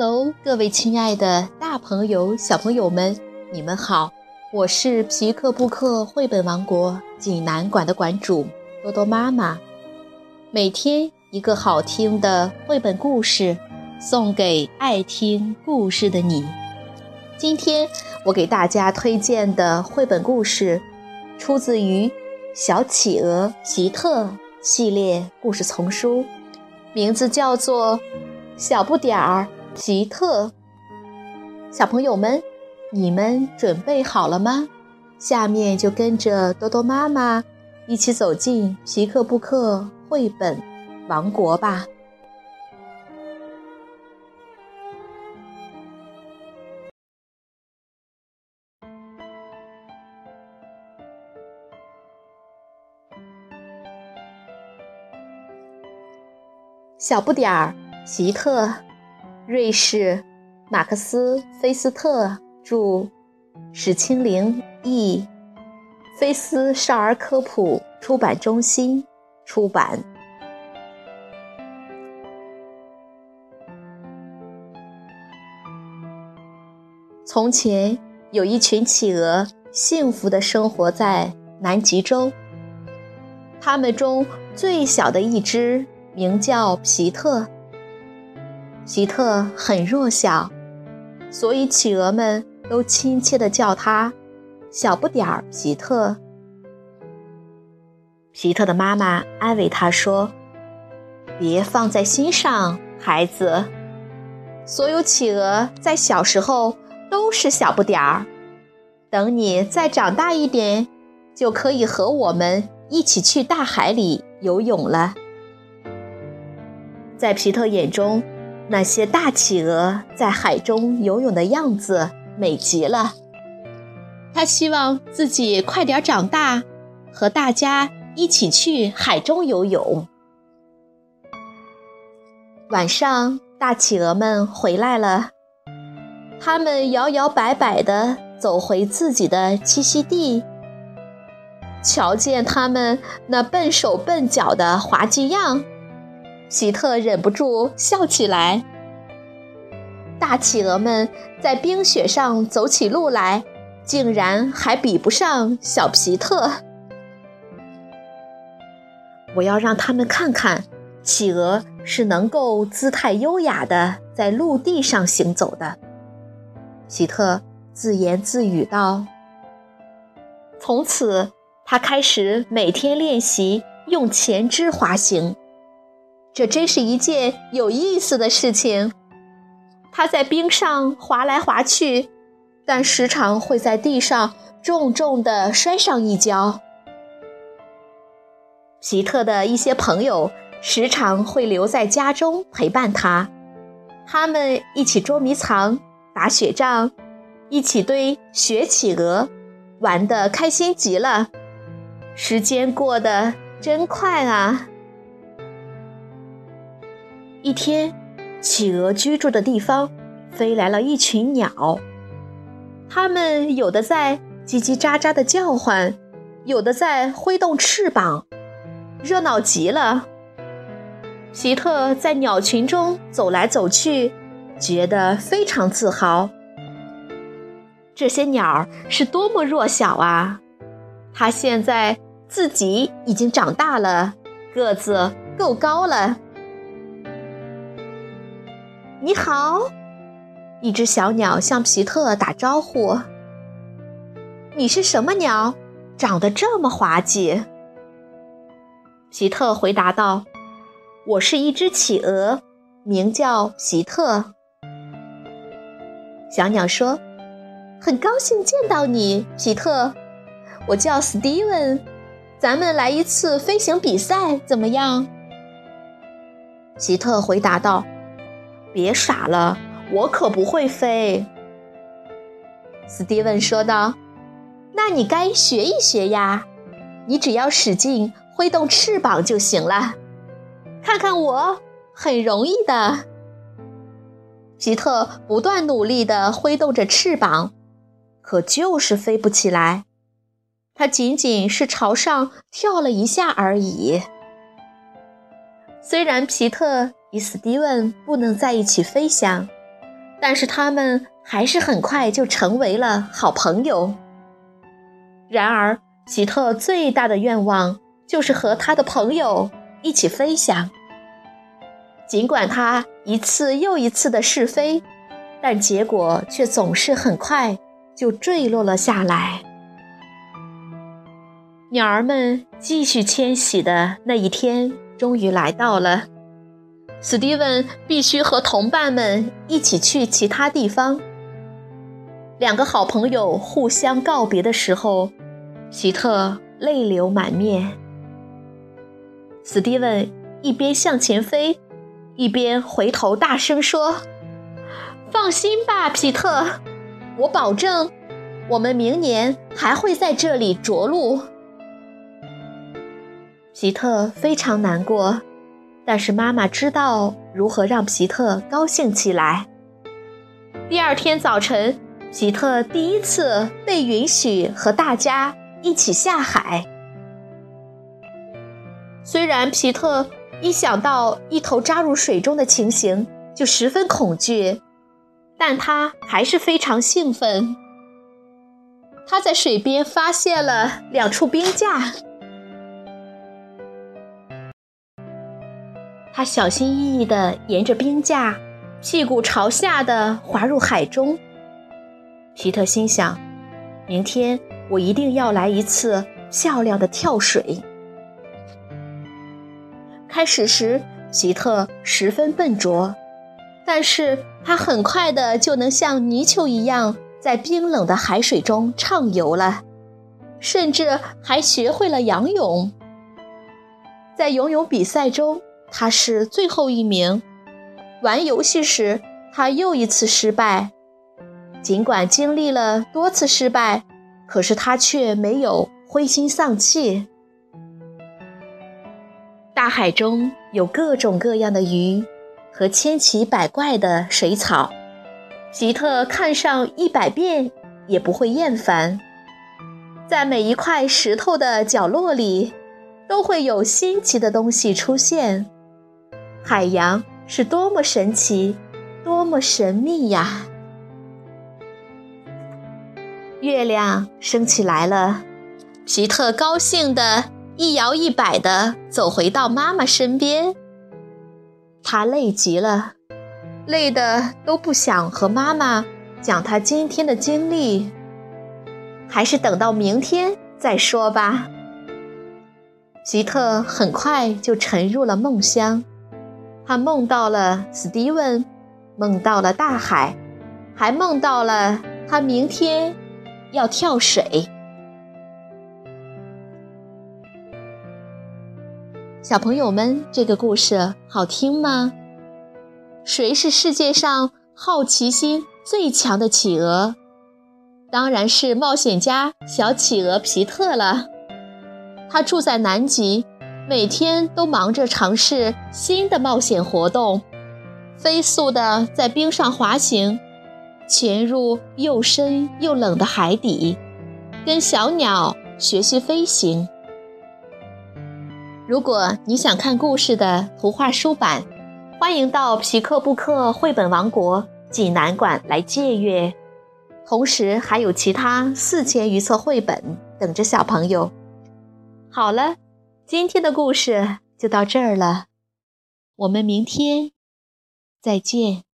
Hello，各位亲爱的大朋友、小朋友们，你们好！我是皮克布克绘本王国济南馆的馆主多多妈妈。每天一个好听的绘本故事，送给爱听故事的你。今天我给大家推荐的绘本故事，出自于《小企鹅皮特》系列故事丛书，名字叫做《小不点儿》。皮特，小朋友们，你们准备好了吗？下面就跟着多多妈妈一起走进皮克布克绘本王国吧。小不点儿，皮特。瑞士，马克思·菲斯特著，史清玲译，菲斯少儿科普出版中心出版。从前有一群企鹅，幸福的生活在南极洲。它们中最小的一只名叫皮特。皮特很弱小，所以企鹅们都亲切地叫他“小不点儿皮特”。皮特的妈妈安慰他说：“别放在心上，孩子。所有企鹅在小时候都是小不点儿，等你再长大一点，就可以和我们一起去大海里游泳了。”在皮特眼中。那些大企鹅在海中游泳的样子美极了。他希望自己快点长大，和大家一起去海中游泳。晚上，大企鹅们回来了，他们摇摇摆摆地走回自己的栖息地。瞧见他们那笨手笨脚的滑稽样。希特忍不住笑起来。大企鹅们在冰雪上走起路来，竟然还比不上小皮特。我要让他们看看，企鹅是能够姿态优雅的在陆地上行走的。皮特自言自语道。从此，他开始每天练习用前肢滑行。这真是一件有意思的事情。他在冰上滑来滑去，但时常会在地上重重地摔上一跤。皮特的一些朋友时常会留在家中陪伴他，他们一起捉迷藏、打雪仗，一起堆雪企鹅，玩得开心极了。时间过得真快啊！一天，企鹅居住的地方飞来了一群鸟，它们有的在叽叽喳喳的叫唤，有的在挥动翅膀，热闹极了。皮特在鸟群中走来走去，觉得非常自豪。这些鸟是多么弱小啊！他现在自己已经长大了，个子够高了。你好，一只小鸟向皮特打招呼。你是什么鸟？长得这么滑稽？皮特回答道：“我是一只企鹅，名叫皮特。”小鸟说：“很高兴见到你，皮特。我叫史蒂文，咱们来一次飞行比赛，怎么样？”皮特回答道。别傻了，我可不会飞。”斯蒂文说道，“那你该学一学呀，你只要使劲挥动翅膀就行了。看看我，很容易的。”皮特不断努力地挥动着翅膀，可就是飞不起来。他仅仅是朝上跳了一下而已。虽然皮特。与斯蒂文不能在一起飞翔，但是他们还是很快就成为了好朋友。然而，奇特最大的愿望就是和他的朋友一起飞翔。尽管他一次又一次的试飞，但结果却总是很快就坠落了下来。鸟儿们继续迁徙的那一天终于来到了。史蒂文必须和同伴们一起去其他地方。两个好朋友互相告别的时候，希特泪流满面。史蒂文一边向前飞，一边回头大声说：“放心吧，皮特，我保证，我们明年还会在这里着陆。”皮特非常难过，但是妈妈知道如何让皮特高兴起来。第二天早晨，皮特第一次被允许和大家一起下海。虽然皮特一想到一头扎入水中的情形就十分恐惧，但他还是非常兴奋。他在水边发现了两处冰架。他小心翼翼地沿着冰架，屁股朝下的滑入海中。皮特心想：明天我一定要来一次漂亮的跳水。开始时，皮特十分笨拙，但是他很快的就能像泥鳅一样在冰冷的海水中畅游了，甚至还学会了仰泳。在游泳比赛中。他是最后一名。玩游戏时，他又一次失败。尽管经历了多次失败，可是他却没有灰心丧气。大海中有各种各样的鱼和千奇百怪的水草，吉特看上一百遍也不会厌烦。在每一块石头的角落里，都会有新奇的东西出现。海洋是多么神奇，多么神秘呀！月亮升起来了，皮特高兴的一摇一摆的走回到妈妈身边。他累极了，累得都不想和妈妈讲他今天的经历，还是等到明天再说吧。皮特很快就沉入了梦乡。他梦到了史蒂文，梦到了大海，还梦到了他明天要跳水。小朋友们，这个故事好听吗？谁是世界上好奇心最强的企鹅？当然是冒险家小企鹅皮特了。他住在南极。每天都忙着尝试新的冒险活动，飞速地在冰上滑行，潜入又深又冷的海底，跟小鸟学习飞行。如果你想看故事的图画书版，欢迎到皮克布克绘本王国济南馆来借阅，同时还有其他四千余册绘本等着小朋友。好了。今天的故事就到这儿了，我们明天再见。